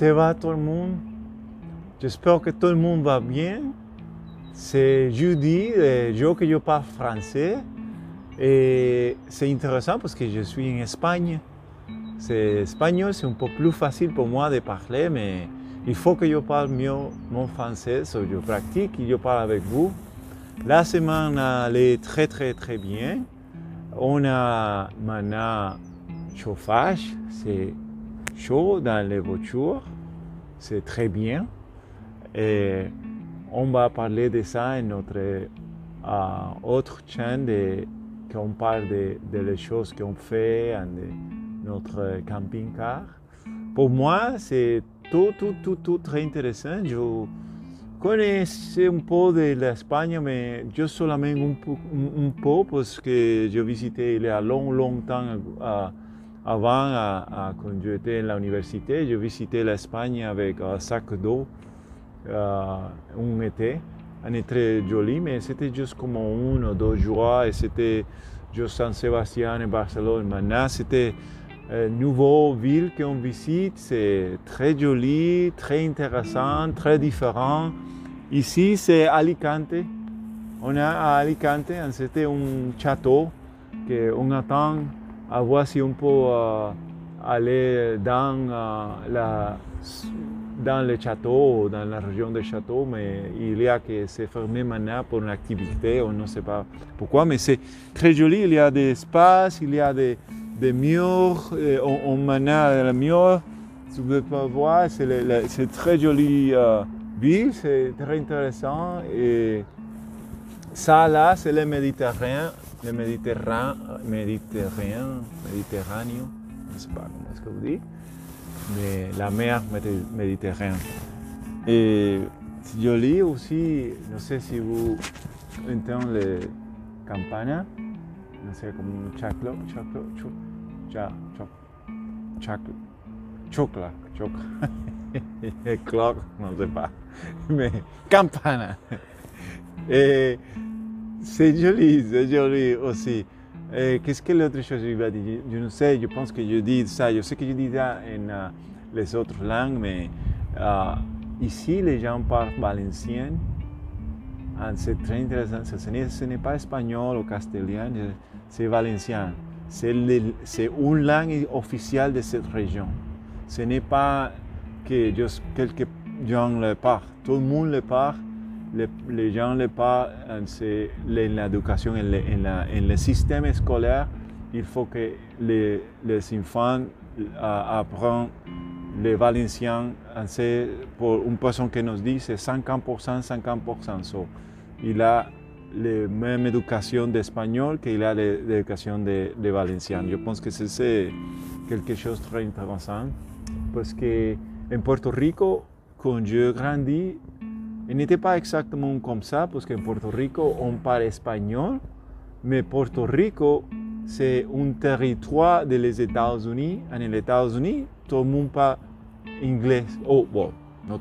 ça va tout le monde? J'espère que tout le monde va bien. C'est jeudi, le jour que je parle français. Et c'est intéressant parce que je suis en Espagne. C'est espagnol, c'est un peu plus facile pour moi de parler, mais il faut que je parle mieux mon français. Je pratique et je parle avec vous. La semaine allait très très très bien. On a maintenant chauffage, c'est chaud dans les voitures, c'est très bien. Et on va parler de ça dans notre autre chaîne qu'on parle de, de choses qu'on fait de notre camping-car. Pour moi, c'est tout, tout, tout, tout très intéressant. Je connaissais un peu de l'Espagne, mais je seulement un peu, parce que je visitais il y a long, longtemps avant, quand j'étais à l'université, je visitais l'Espagne avec un sac d'eau un été. Un très joli, mais c'était juste comme un ou deux jours et c'était juste San Sébastien et Barcelone. Maintenant, c'était une nouvelle ville qu'on visite. C'est très joli, très intéressant, très différent. Ici, c'est Alicante. On est à Alicante, c'était un château qu'on attend à voir si on peut aller dans la dans le château, dans la région des châteaux, mais il y a que c'est fermé maintenant pour une activité, on ne sait pas pourquoi, mais c'est très joli, il y a des espaces, il y a des, des murs, on, on maintenant le mur, tu peux pas voir, c'est très joli euh, ville, c'est très intéressant et ça là, c'est le Méditerranée, le Méditerranée, Méditerranée, Méditerranée, je ne sais pas comment est-ce que vous dites de la mer Méditerranée. Et je lis aussi, ne sais si vous entendez les campanas, no sé, como un chaclo, chaclo, choc, cha, choc, chaclo, chocla, choc, clock, no sé pas, mais campana. Et c'est joli, c'est joli aussi. Qu'est-ce que l'autre chose je vais dire? Je ne sais, je pense que je dis ça. Je sais que je dis ça en uh, les autres langues, mais uh, ici, les gens parlent valencien. C'est très intéressant. Ce n'est pas espagnol ou castellan, c'est valencien. C'est une langue officielle de cette région. Ce n'est pas que juste quelques gens le parlent. Tout le monde le parle les, gens le parlent, c'est l'éducation, en, le système scolaire, il faut que les, enfants apprennent le valencien. pour une personne qui nous dit, c'est 50%, 50%. il a la même éducation d'espagnol qu'il a l'éducation de, de valencien. Je pense que c'est quelque chose de très intéressant parce que en Puerto Rico, quand je grandis, il n'était pas exactement comme ça, parce qu'en Puerto Rico, on parle espagnol, mais Puerto Rico, c'est un territoire des États-Unis. En les États-Unis, tout le monde parle anglais. Oh, bon, le monde.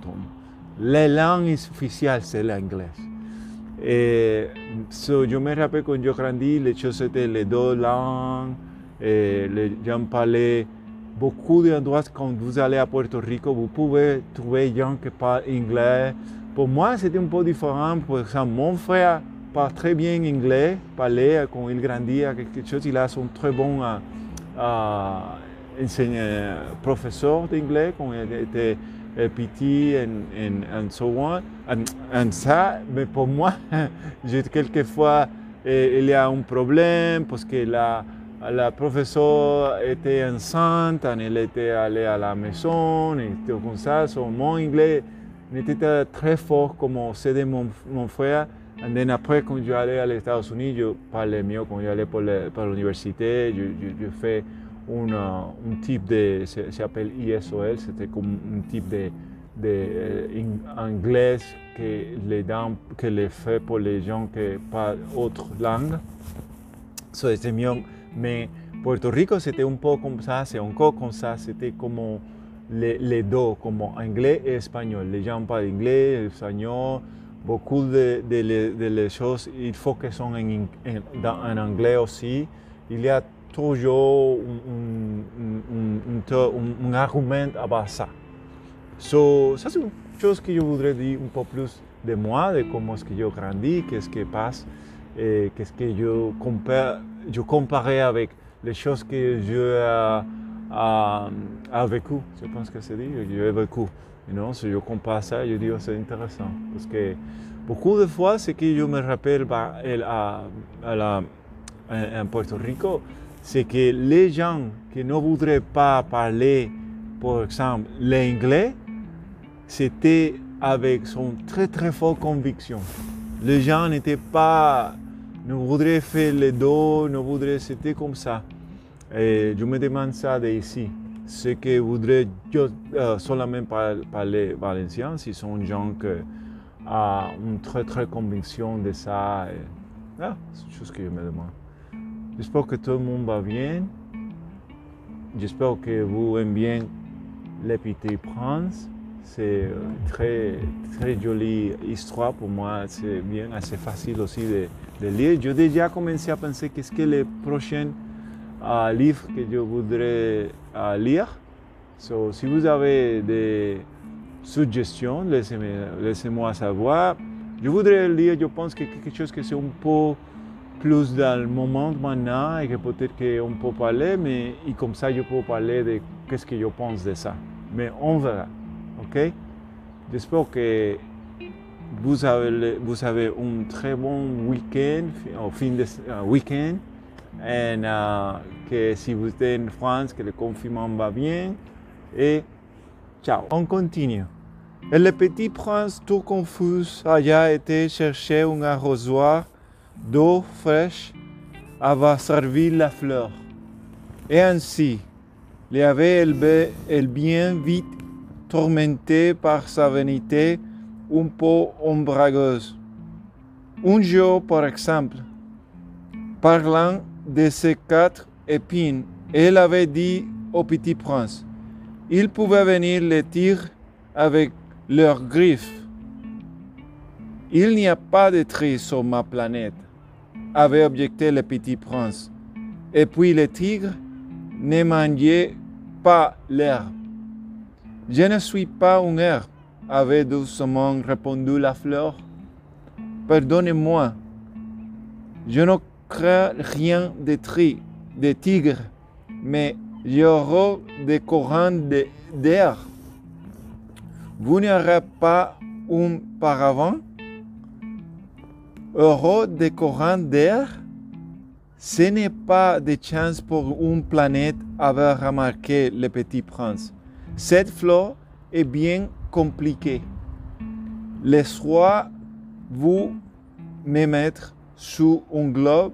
La langue officielle, c'est l'anglais. Et je me rappelle quand je grandis, les choses étaient les deux langues. Et les gens parlaient beaucoup d'endroits. Quand vous allez à Puerto Rico, vous pouvez trouver des gens qui parlent anglais. Pour moi, c'était un peu différent. Par exemple, mon frère parle très bien anglais, parlait quand il grandit quelque chose. Il a son très bon euh, enseignant, professeur d'anglais quand il était petit et so on. Et, ça, mais pour moi, quelquefois, il y a un problème parce que la, la professeure était enceinte, elle était allée à la maison et tout comme ça. So, mon anglais n'était très fort comme c'est mon, mon frère. Et then après, quand je allais aux États-Unis, je parlais mieux. Quand j'allais pour l'université, je, je, je, fais un, un type de, ça s'appelle ISOL, c'était comme un type de, de euh, anglais que les dents, que les fait pour les gens qui parlent autre langue. So, c'était mieux. Mais Puerto Rico, c'était un peu comme ça, c'est encore comme ça, c'était comme les, deux, comme anglais et espagnol. Les gens parlent anglais, espagnol, beaucoup de, les choses, il faut que sont en, anglais aussi. Il y a toujours un, argument à ça. So, ça, c'est une chose que je voudrais dire un peu plus de moi, de comment est-ce que je grandis, qu'est-ce qui passe, et qu'est-ce que je compare, je comparais avec les choses que je euh, a, vécu. Je pense que c'est dit, je l'ai vécu. Know, si je compare ça, je dis, oh, c'est intéressant. Parce que beaucoup de fois, ce que je me rappelle à, à la, en Puerto Rico, c'est que les gens qui ne voudraient pas parler, par exemple, l'anglais, c'était avec son très très forte conviction. Les gens n'étaient pas, ne voudraient faire le dos, ne voudraient, c'était comme ça. Et je me demande ça d'ici. Ce que voudraient euh, seulement parler valencien, si sont des gens qui ont une très très conviction de ça. Ah, c'est chose que je me demande. J'espère que tout le monde va bien. J'espère que vous aimez bien Les Petits Princes. C'est une très, très jolie histoire pour moi. C'est bien, assez facile aussi de, de lire. J'ai déjà commencé à penser qu'est-ce que les prochains uh, livres que je voudrais uh, lire. So, si vous avez des suggestions, laissez-moi savoir. Je voudrais lire, je pense que quelque chose que c'est un peu plus dans le moment maintenant et que peut-être qu'on peut parler, mais et comme ça je peux parler de qu'est-ce que je pense de ça. Mais on verra, ok? J'espère que vous avez, vous avez un très bon week-end, fin de uh, week-end, et uh, que si vous êtes en France, que le confinement va bien, et ciao. On continue. Et le petit prince tout confus a été chercher un arrosoir d'eau fraîche avait servi la fleur. Et ainsi, il avait élevé el bien vite tourmenté par sa vanité un peu ombrageuse. Un jour, par exemple, parlant de ces quatre épines, elle avait dit au petit prince, il pouvait venir les tirer avec leurs griffes. Il n'y a pas de tri sur ma planète avait objecté le petit prince. Et puis le tigre ne mangeait pas l'herbe. Je ne suis pas une herbe, avait doucement répondu la fleur. Pardonnez-moi, je ne rien de tri, de tigre, mais j'aurai des courants d'air. Vous n'aurez pas un paravent? Heureux des courants d'air, ce n'est pas de chance pour une planète avoir remarqué le petit prince. Cette fleur est bien compliquée. Laissez-vous me mettre sous un globe.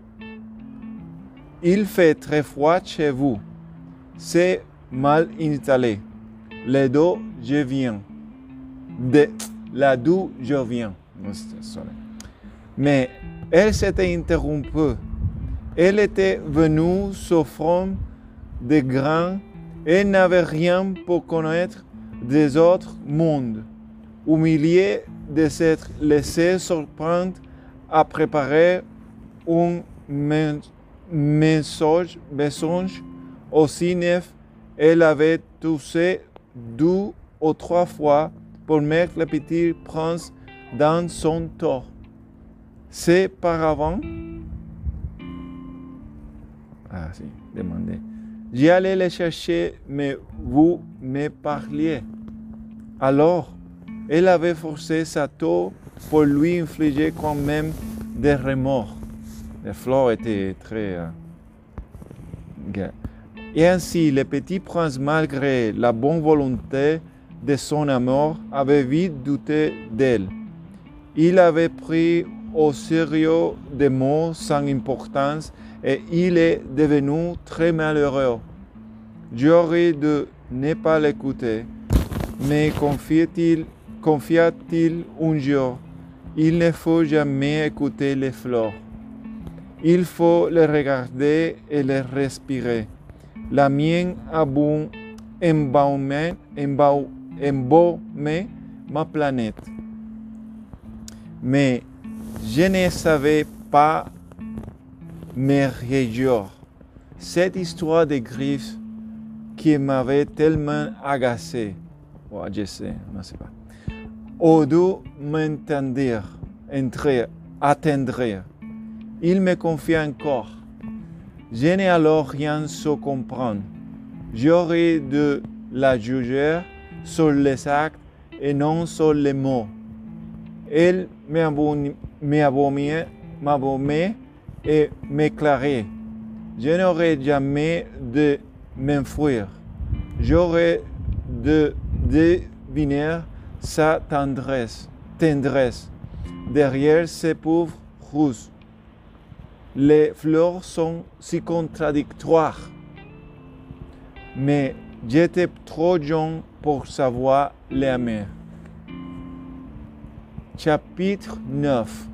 Il fait très froid chez vous. C'est mal installé. Les dos, je viens. De là d'où je viens. Mais elle s'était interrompue. Elle était venue souffrant de grands et n'avait rien pour connaître des autres mondes. Humiliée de s'être laissée surprendre à préparer un message, message aussi neuf, elle avait toussé deux ou trois fois pour mettre le petit prince dans son tort. C'est par avant? Ah, si, demandez. J'y allais le chercher, mais vous me parliez. Alors, elle avait forcé sa tour pour lui infliger quand même des remords. Les fleurs étaient très. Euh, Et ainsi, le petit prince, malgré la bonne volonté de son amour, avait vite douté d'elle. Il avait pris au sérieux des mots sans importance et il est devenu très malheureux. J'aurais de ne pas l'écouter, mais confia-t-il confia un jour, il ne faut jamais écouter les fleurs. Il faut les regarder et les respirer. La mienne a bon embaumé ma planète. Mais je ne savais pas me réjouir. Cette histoire de griffes qui m'avait tellement agacé. ou adjacent, je ne sais pas. Au doux m'entendre, entrer, attendre. Il me confie encore. Je n'ai alors rien à comprendre. J'aurais de la juger sur les actes et non sur les mots. Elle m'abomait et m'éclairait. Je n'aurais jamais de m'enfuir. J'aurais de deviner sa tendresse, tendresse derrière ces pauvres roses. Les fleurs sont si contradictoires. Mais j'étais trop jeune pour savoir les aimer. Chapitre 9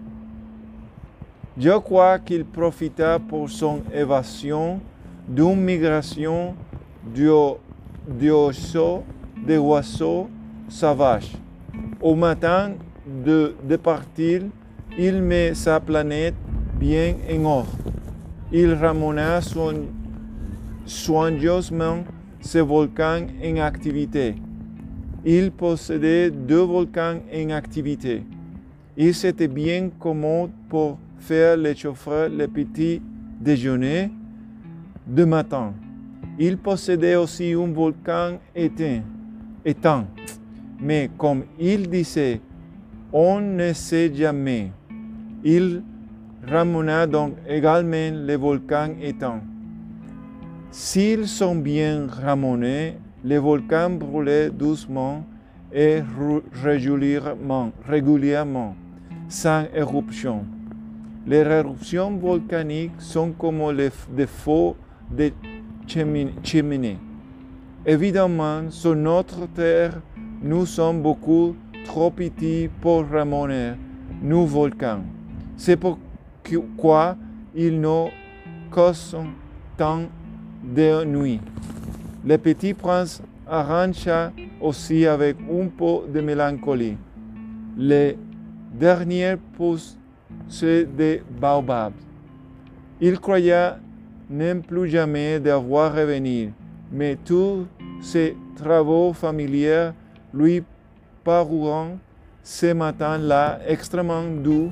Je crois qu'il profita pour son évasion d'une migration d'oiseaux de oiseaux sauvages. Au matin de, partir, il met sa planète bien en ordre. Il ramena soigneusement ses volcans en activité. Il possédait deux volcans en activité. Il s'était bien commode pour faire les chauffer le petit déjeuner de matin. Il possédait aussi un volcan éteint, éteint. Mais comme il disait, on ne sait jamais. Il ramena donc également les volcans éteints. S'ils sont bien ramenés, les volcans brûlaient doucement et régulièrement, régulièrement, sans éruption. Les éruptions volcaniques sont comme les défauts des cheminées. Évidemment, sur notre terre, nous sommes beaucoup trop petits pour ramener nos volcans. C'est pourquoi ils nous causent tant de nuit. Le petit prince arrancha aussi avec un peu de mélancolie. Les derniers pousses des baobabs. Il croyait ne plus jamais devoir revenir, mais tous ses travaux familiers lui parurent ce matin-là extrêmement doux,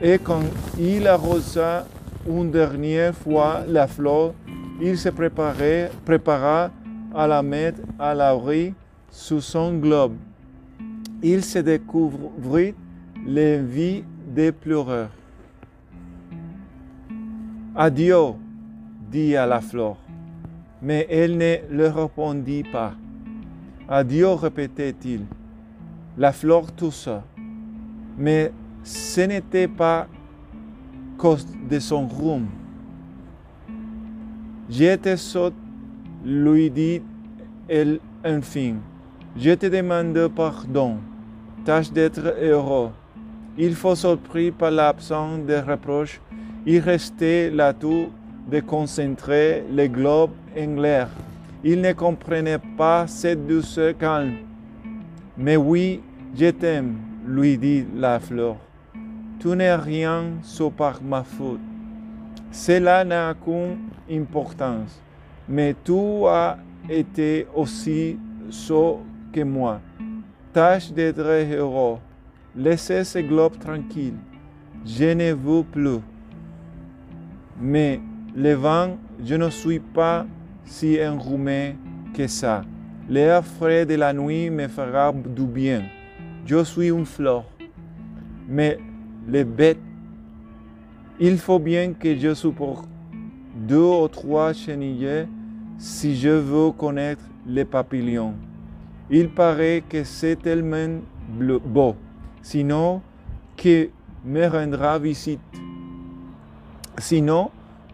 et quand il arrosa une dernière fois la fleur, il se préparait, prépara à la mettre à l'abri sous son globe. Il se découvrit l'envie des pleureurs. Adieu, dit à la fleur, mais elle ne le répondit pas. Adieu, répétait-il. La fleur toussa, mais ce n'était pas cause de son rhume. J'étais sot, lui dit-elle enfin. Je te demande pardon. Tâche d'être heureux. Il faut surpris par l'absence de reproches. Il restait là-tout de concentrer le globe en l'air. Il ne comprenait pas cette douceur calme. Mais oui, je t'aime, lui dit la fleur. Tu n'es rien sauf par ma faute. Cela n'a aucune importance, mais tu as été aussi sot que moi. Tâche d'être heureux. Laissez ce globe tranquille. Je ne veux plus. Mais le vent, je ne suis pas si enrhumé que ça. L'air frais de la nuit me fera du bien. Je suis une fleur. Mais les bêtes il faut bien que je supporte deux ou trois chenilles si je veux connaître les papillons. Il paraît que c'est tellement beau, sinon qui me rendra visite? Sinon,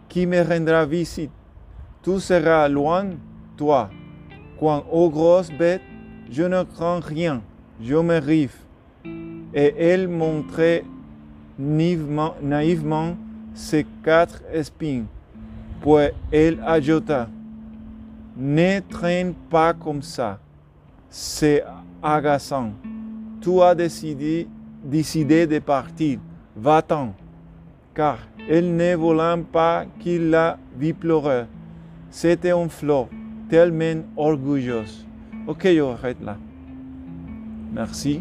qui me rendra visite? Tout sera loin, toi. Quand aux grosses bêtes, je ne crains rien, je me rive. Et elle montrait naïvement, ses quatre espines. Puis elle ajouta, ne traîne pas comme ça, c'est agaçant. Tu as décidé, décidé de partir, va-t'en. Car elle ne voulait pas qu'il la vit pleurer. C'était un flot tellement orgueilleuse. Ok, je arrête là. Merci.